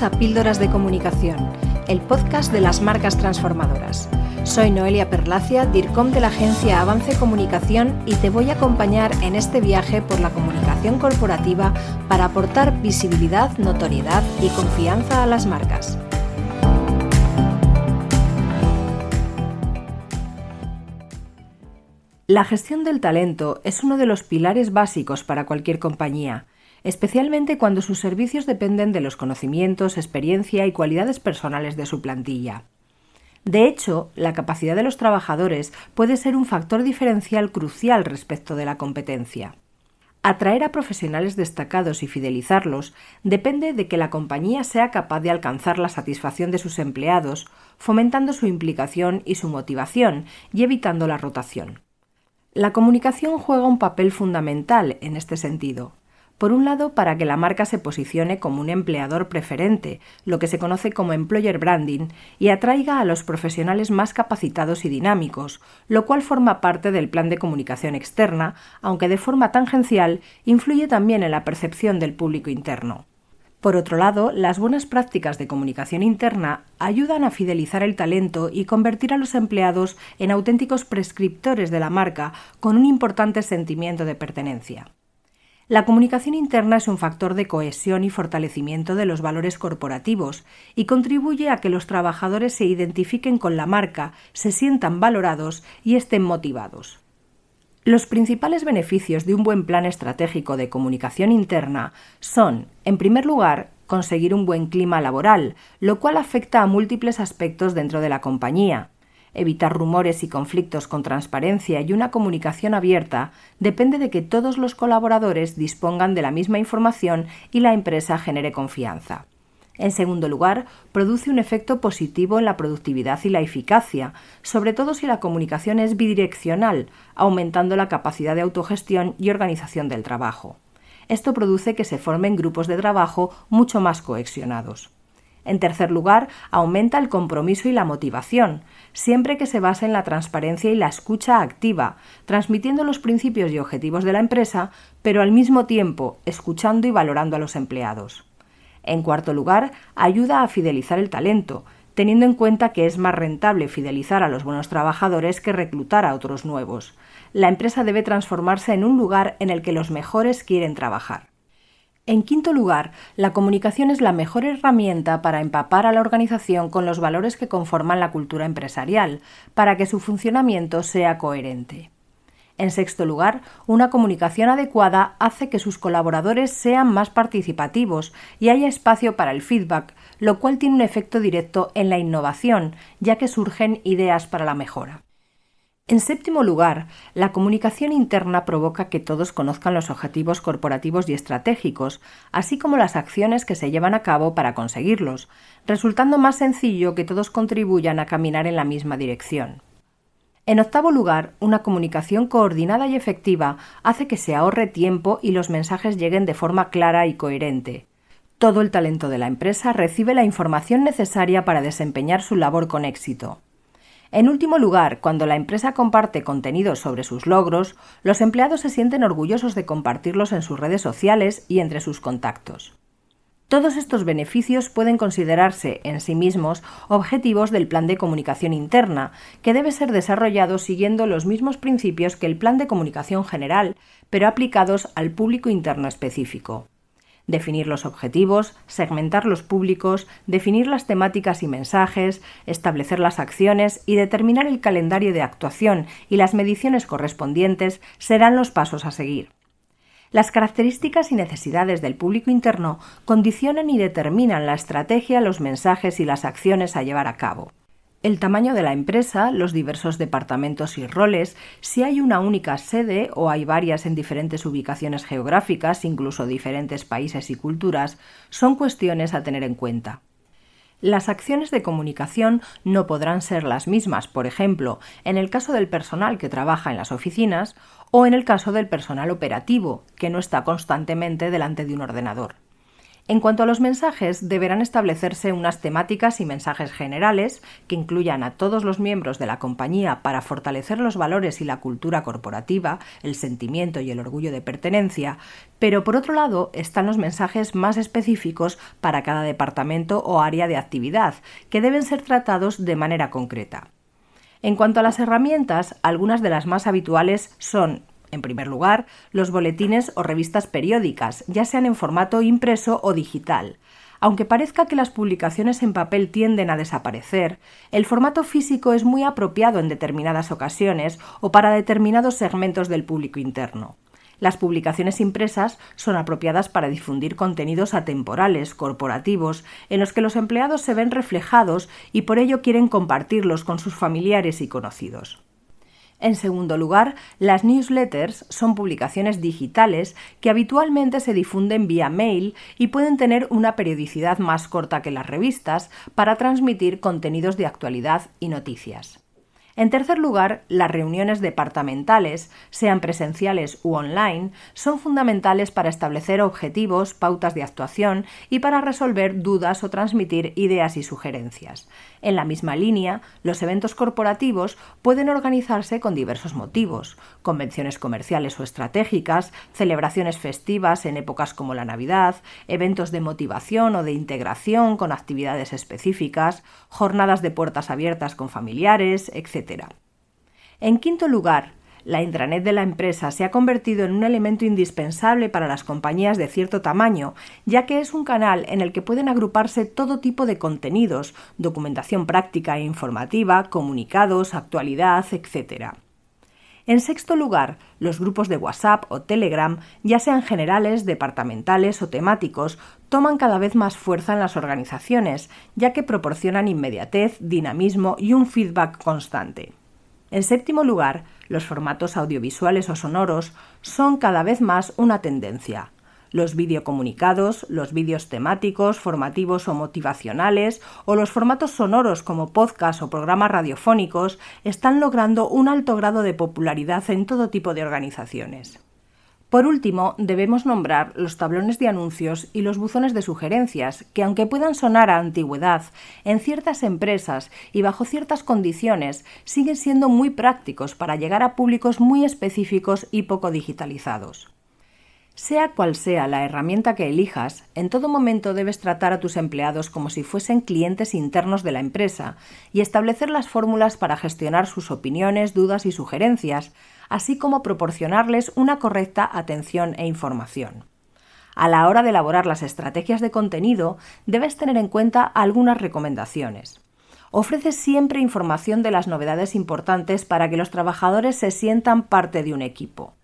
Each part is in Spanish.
A Píldoras de Comunicación, el podcast de las marcas transformadoras. Soy Noelia Perlacia, DIRCOM de la agencia Avance Comunicación y te voy a acompañar en este viaje por la comunicación corporativa para aportar visibilidad, notoriedad y confianza a las marcas. La gestión del talento es uno de los pilares básicos para cualquier compañía especialmente cuando sus servicios dependen de los conocimientos, experiencia y cualidades personales de su plantilla. De hecho, la capacidad de los trabajadores puede ser un factor diferencial crucial respecto de la competencia. Atraer a profesionales destacados y fidelizarlos depende de que la compañía sea capaz de alcanzar la satisfacción de sus empleados, fomentando su implicación y su motivación y evitando la rotación. La comunicación juega un papel fundamental en este sentido. Por un lado, para que la marca se posicione como un empleador preferente, lo que se conoce como employer branding, y atraiga a los profesionales más capacitados y dinámicos, lo cual forma parte del plan de comunicación externa, aunque de forma tangencial influye también en la percepción del público interno. Por otro lado, las buenas prácticas de comunicación interna ayudan a fidelizar el talento y convertir a los empleados en auténticos prescriptores de la marca con un importante sentimiento de pertenencia. La comunicación interna es un factor de cohesión y fortalecimiento de los valores corporativos y contribuye a que los trabajadores se identifiquen con la marca, se sientan valorados y estén motivados. Los principales beneficios de un buen plan estratégico de comunicación interna son, en primer lugar, conseguir un buen clima laboral, lo cual afecta a múltiples aspectos dentro de la compañía, Evitar rumores y conflictos con transparencia y una comunicación abierta depende de que todos los colaboradores dispongan de la misma información y la empresa genere confianza. En segundo lugar, produce un efecto positivo en la productividad y la eficacia, sobre todo si la comunicación es bidireccional, aumentando la capacidad de autogestión y organización del trabajo. Esto produce que se formen grupos de trabajo mucho más cohesionados. En tercer lugar, aumenta el compromiso y la motivación, siempre que se base en la transparencia y la escucha activa, transmitiendo los principios y objetivos de la empresa, pero al mismo tiempo escuchando y valorando a los empleados. En cuarto lugar, ayuda a fidelizar el talento, teniendo en cuenta que es más rentable fidelizar a los buenos trabajadores que reclutar a otros nuevos. La empresa debe transformarse en un lugar en el que los mejores quieren trabajar. En quinto lugar, la comunicación es la mejor herramienta para empapar a la organización con los valores que conforman la cultura empresarial, para que su funcionamiento sea coherente. En sexto lugar, una comunicación adecuada hace que sus colaboradores sean más participativos y haya espacio para el feedback, lo cual tiene un efecto directo en la innovación, ya que surgen ideas para la mejora. En séptimo lugar, la comunicación interna provoca que todos conozcan los objetivos corporativos y estratégicos, así como las acciones que se llevan a cabo para conseguirlos, resultando más sencillo que todos contribuyan a caminar en la misma dirección. En octavo lugar, una comunicación coordinada y efectiva hace que se ahorre tiempo y los mensajes lleguen de forma clara y coherente. Todo el talento de la empresa recibe la información necesaria para desempeñar su labor con éxito. En último lugar, cuando la empresa comparte contenidos sobre sus logros, los empleados se sienten orgullosos de compartirlos en sus redes sociales y entre sus contactos. Todos estos beneficios pueden considerarse en sí mismos objetivos del plan de comunicación interna, que debe ser desarrollado siguiendo los mismos principios que el plan de comunicación general, pero aplicados al público interno específico definir los objetivos, segmentar los públicos, definir las temáticas y mensajes, establecer las acciones y determinar el calendario de actuación y las mediciones correspondientes serán los pasos a seguir. Las características y necesidades del público interno condicionan y determinan la estrategia, los mensajes y las acciones a llevar a cabo el tamaño de la empresa, los diversos departamentos y roles, si hay una única sede o hay varias en diferentes ubicaciones geográficas, incluso diferentes países y culturas, son cuestiones a tener en cuenta. Las acciones de comunicación no podrán ser las mismas, por ejemplo, en el caso del personal que trabaja en las oficinas o en el caso del personal operativo, que no está constantemente delante de un ordenador. En cuanto a los mensajes, deberán establecerse unas temáticas y mensajes generales que incluyan a todos los miembros de la compañía para fortalecer los valores y la cultura corporativa, el sentimiento y el orgullo de pertenencia, pero por otro lado están los mensajes más específicos para cada departamento o área de actividad, que deben ser tratados de manera concreta. En cuanto a las herramientas, algunas de las más habituales son en primer lugar, los boletines o revistas periódicas, ya sean en formato impreso o digital. Aunque parezca que las publicaciones en papel tienden a desaparecer, el formato físico es muy apropiado en determinadas ocasiones o para determinados segmentos del público interno. Las publicaciones impresas son apropiadas para difundir contenidos atemporales, corporativos, en los que los empleados se ven reflejados y por ello quieren compartirlos con sus familiares y conocidos. En segundo lugar, las newsletters son publicaciones digitales que habitualmente se difunden vía mail y pueden tener una periodicidad más corta que las revistas para transmitir contenidos de actualidad y noticias. En tercer lugar, las reuniones departamentales, sean presenciales u online, son fundamentales para establecer objetivos, pautas de actuación y para resolver dudas o transmitir ideas y sugerencias. En la misma línea, los eventos corporativos pueden organizarse con diversos motivos, convenciones comerciales o estratégicas, celebraciones festivas en épocas como la Navidad, eventos de motivación o de integración con actividades específicas, jornadas de puertas abiertas con familiares, etc. En quinto lugar, la intranet de la empresa se ha convertido en un elemento indispensable para las compañías de cierto tamaño, ya que es un canal en el que pueden agruparse todo tipo de contenidos, documentación práctica e informativa, comunicados, actualidad, etc. En sexto lugar, los grupos de WhatsApp o Telegram, ya sean generales, departamentales o temáticos, toman cada vez más fuerza en las organizaciones, ya que proporcionan inmediatez, dinamismo y un feedback constante. En séptimo lugar, los formatos audiovisuales o sonoros son cada vez más una tendencia. Los videocomunicados, los vídeos temáticos, formativos o motivacionales, o los formatos sonoros como podcast o programas radiofónicos están logrando un alto grado de popularidad en todo tipo de organizaciones. Por último, debemos nombrar los tablones de anuncios y los buzones de sugerencias, que aunque puedan sonar a antigüedad, en ciertas empresas y bajo ciertas condiciones siguen siendo muy prácticos para llegar a públicos muy específicos y poco digitalizados. Sea cual sea la herramienta que elijas, en todo momento debes tratar a tus empleados como si fuesen clientes internos de la empresa y establecer las fórmulas para gestionar sus opiniones, dudas y sugerencias, así como proporcionarles una correcta atención e información. A la hora de elaborar las estrategias de contenido, debes tener en cuenta algunas recomendaciones. Ofrece siempre información de las novedades importantes para que los trabajadores se sientan parte de un equipo.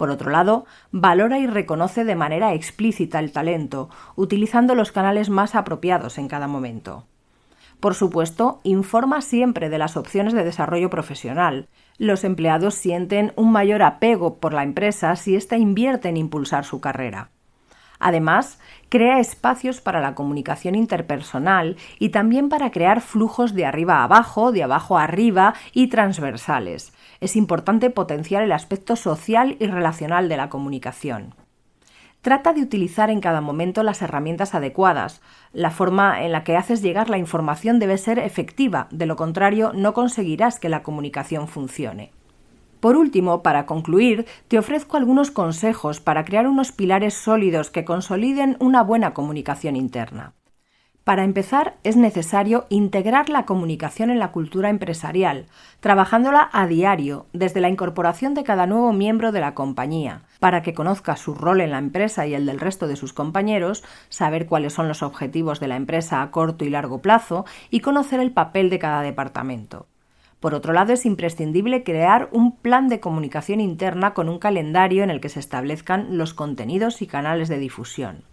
Por otro lado, valora y reconoce de manera explícita el talento, utilizando los canales más apropiados en cada momento. Por supuesto, informa siempre de las opciones de desarrollo profesional. Los empleados sienten un mayor apego por la empresa si ésta invierte en impulsar su carrera. Además, crea espacios para la comunicación interpersonal y también para crear flujos de arriba a abajo, de abajo a arriba y transversales. Es importante potenciar el aspecto social y relacional de la comunicación. Trata de utilizar en cada momento las herramientas adecuadas. La forma en la que haces llegar la información debe ser efectiva, de lo contrario no conseguirás que la comunicación funcione. Por último, para concluir, te ofrezco algunos consejos para crear unos pilares sólidos que consoliden una buena comunicación interna. Para empezar, es necesario integrar la comunicación en la cultura empresarial, trabajándola a diario, desde la incorporación de cada nuevo miembro de la compañía, para que conozca su rol en la empresa y el del resto de sus compañeros, saber cuáles son los objetivos de la empresa a corto y largo plazo y conocer el papel de cada departamento. Por otro lado, es imprescindible crear un plan de comunicación interna con un calendario en el que se establezcan los contenidos y canales de difusión.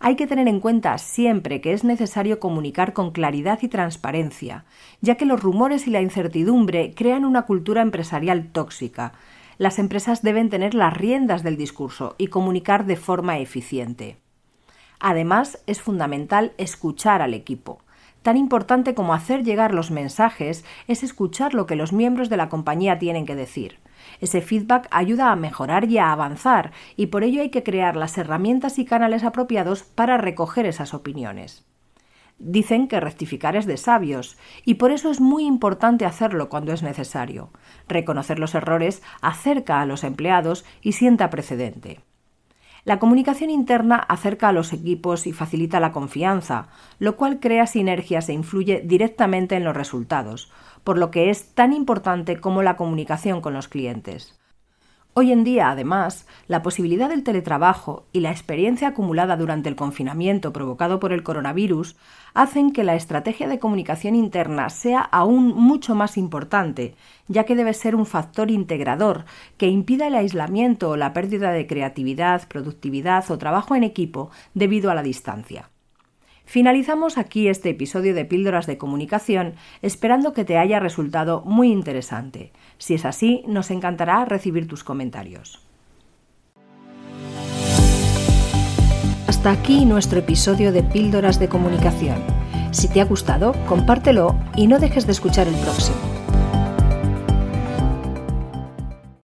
Hay que tener en cuenta siempre que es necesario comunicar con claridad y transparencia, ya que los rumores y la incertidumbre crean una cultura empresarial tóxica. Las empresas deben tener las riendas del discurso y comunicar de forma eficiente. Además, es fundamental escuchar al equipo. Tan importante como hacer llegar los mensajes es escuchar lo que los miembros de la compañía tienen que decir. Ese feedback ayuda a mejorar y a avanzar, y por ello hay que crear las herramientas y canales apropiados para recoger esas opiniones. Dicen que rectificar es de sabios, y por eso es muy importante hacerlo cuando es necesario. Reconocer los errores acerca a los empleados y sienta precedente. La comunicación interna acerca a los equipos y facilita la confianza, lo cual crea sinergias e influye directamente en los resultados, por lo que es tan importante como la comunicación con los clientes. Hoy en día, además, la posibilidad del teletrabajo y la experiencia acumulada durante el confinamiento provocado por el coronavirus hacen que la estrategia de comunicación interna sea aún mucho más importante, ya que debe ser un factor integrador que impida el aislamiento o la pérdida de creatividad, productividad o trabajo en equipo debido a la distancia. Finalizamos aquí este episodio de Píldoras de Comunicación esperando que te haya resultado muy interesante. Si es así, nos encantará recibir tus comentarios. Hasta aquí nuestro episodio de Píldoras de Comunicación. Si te ha gustado, compártelo y no dejes de escuchar el próximo.